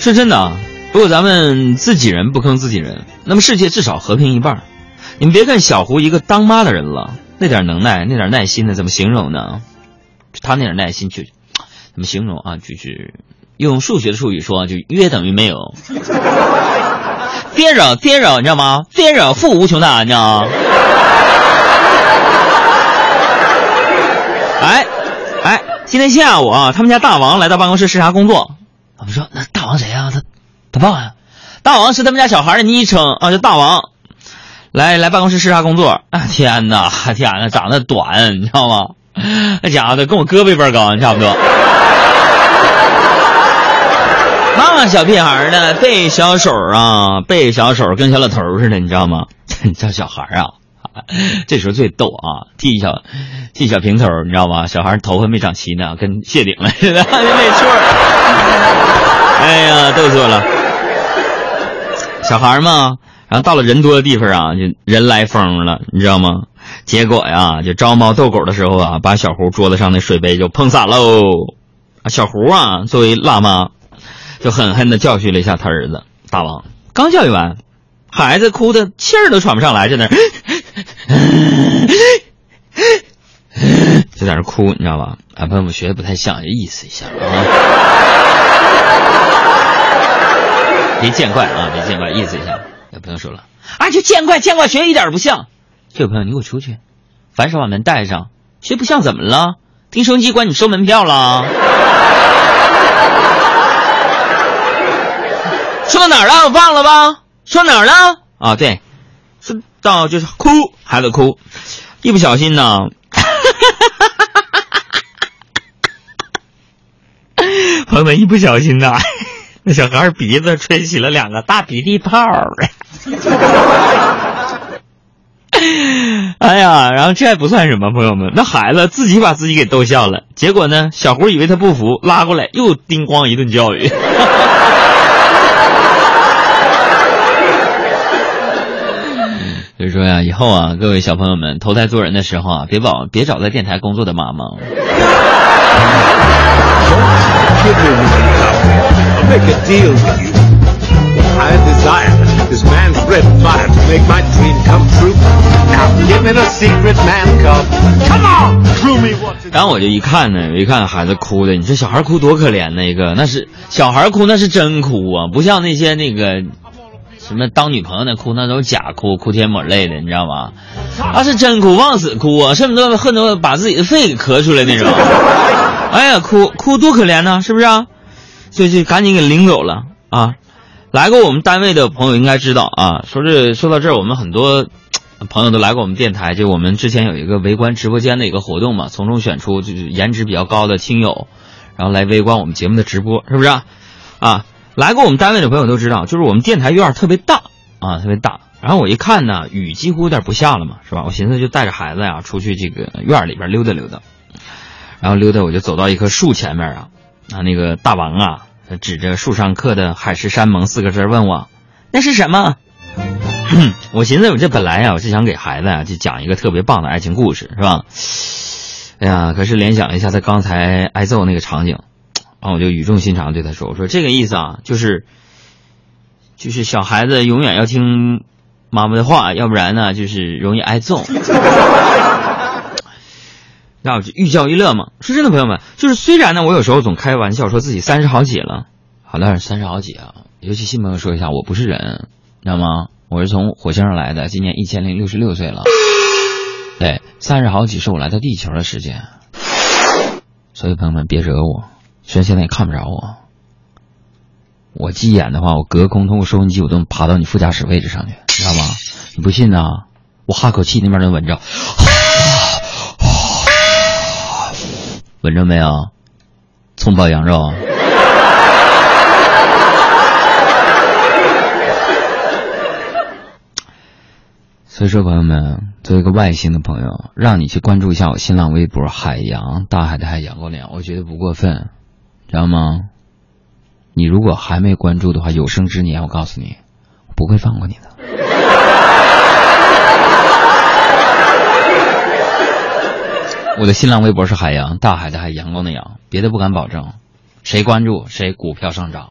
是真的啊，如果咱们自己人不坑自己人，那么世界至少和平一半。你们别看小胡一个当妈的人了，那点能耐，那点耐心呢，怎么形容呢？他那点耐心就怎么形容啊？就是用数学的术语说，就约等于没有。zero zero，你知道吗？zero 负无穷大，你知道吗？哎哎，今天下午啊，他们家大王来到办公室视察工作。我们说那王谁呀、他他爸呀、大王是他们家小孩的昵称啊，叫大王。来来办公室视察工作。啊天哪，天哪，长得短，你知道吗？那家伙的跟我胳膊一般高，差不多。那小屁孩呢，背小手啊，背小手跟小老头似的，你知道吗？你叫小孩啊，这时候最逗啊，剃小剃小平头，你知道吗？小孩头发没长齐呢，跟谢顶了似的，没错。哎呀，逗死我了！小孩嘛，然后到了人多的地方啊，就人来疯了，你知道吗？结果呀，就招猫逗狗的时候啊，把小胡桌子上的水杯就碰洒喽。啊，小胡啊，作为辣妈，就狠狠的教训了一下他儿子大王。刚教育完，孩子哭的气儿都喘不上来，在那就在那哭，你知道吧？啊，朋友们学的不太像，就意思一下啊。别见怪啊，别见怪，意思一下。有朋友说了，啊，就见怪见怪，学一点儿不像。这位朋友，你给我出去！反手把门带上。学不像怎么了？听收音机管你收门票了？说到哪儿了？我忘了吧？说哪儿了？啊，对，说到就是哭，孩子哭，一不小心呢，朋友们一不小心呐，小孩鼻子吹起了两个大鼻涕泡儿。哎呀，然后这还不算什么，朋友们，那孩子自己把自己给逗笑了。结果呢，小胡以为他不服，拉过来又叮咣一顿教育。所以说呀，以后啊，各位小朋友们投胎做人的时候啊，别找别找在电台工作的妈妈。I'll make a deal with you. I desire this man's red fire to make my dream come true. Now give me the secret man cub. Come on, clue me what 然后我就一看呢，我一看孩子哭的，你说小孩哭多可怜那个，那是小孩哭那是真哭啊，不像那些那个什么当女朋友那哭，那都是假哭，哭天抹泪的，你知道吗？那是真哭，往死哭啊，恨不得恨不得把自己的肺给咳出来那种。哎呀，哭哭多可怜呐，是不是啊？就就赶紧给领走了啊！来过我们单位的朋友应该知道啊，说这说到这儿，我们很多 朋友都来过我们电台，就我们之前有一个围观直播间的一个活动嘛，从中选出就是颜值比较高的亲友，然后来围观我们节目的直播，是不是啊？啊，来过我们单位的朋友都知道，就是我们电台院儿特别大啊，特别大。然后我一看呢，雨几乎有点不下了嘛，是吧？我寻思就带着孩子呀出去这个院里边溜达溜达，然后溜达我就走到一棵树前面啊，啊那个大王啊指着树上刻的“海誓山盟”四个字问我：“那是什么？” 我寻思，我这本来呀，我是想给孩子呀就讲一个特别棒的爱情故事，是吧？哎呀，可是联想一下他刚才挨揍那个场景，然后我就语重心长对他说：“我说这个意思啊，就是，就是小孩子永远要听妈妈的话，要不然呢，就是容易挨揍。”那我就寓教于乐嘛。说真的，朋友们，就是虽然呢，我有时候总开玩笑说自己三十好几了，好了，三十好几啊。尤其新朋友说一下，我不是人，知道吗？我是从火星上来的，今年一千零六十六岁了。对，三十好几是我来到地球的时间。所以朋友们别惹我，虽然现在也看不着我。我急眼的话，我隔空通过收音机，我都能爬到你副驾驶位置上去，知道吗？你不信呐？我哈口气，那边能闻着，闻着没有？葱爆羊肉。所以说，朋友们，作为一个外星的朋友，让你去关注一下我新浪微博“海洋大海的海阳光的阳”，我觉得不过分，知道吗？你如果还没关注的话，有生之年，我告诉你，我不会放过你的。我的新浪微博是海洋大海的海阳光的阳，别的不敢保证，谁关注谁股票上涨。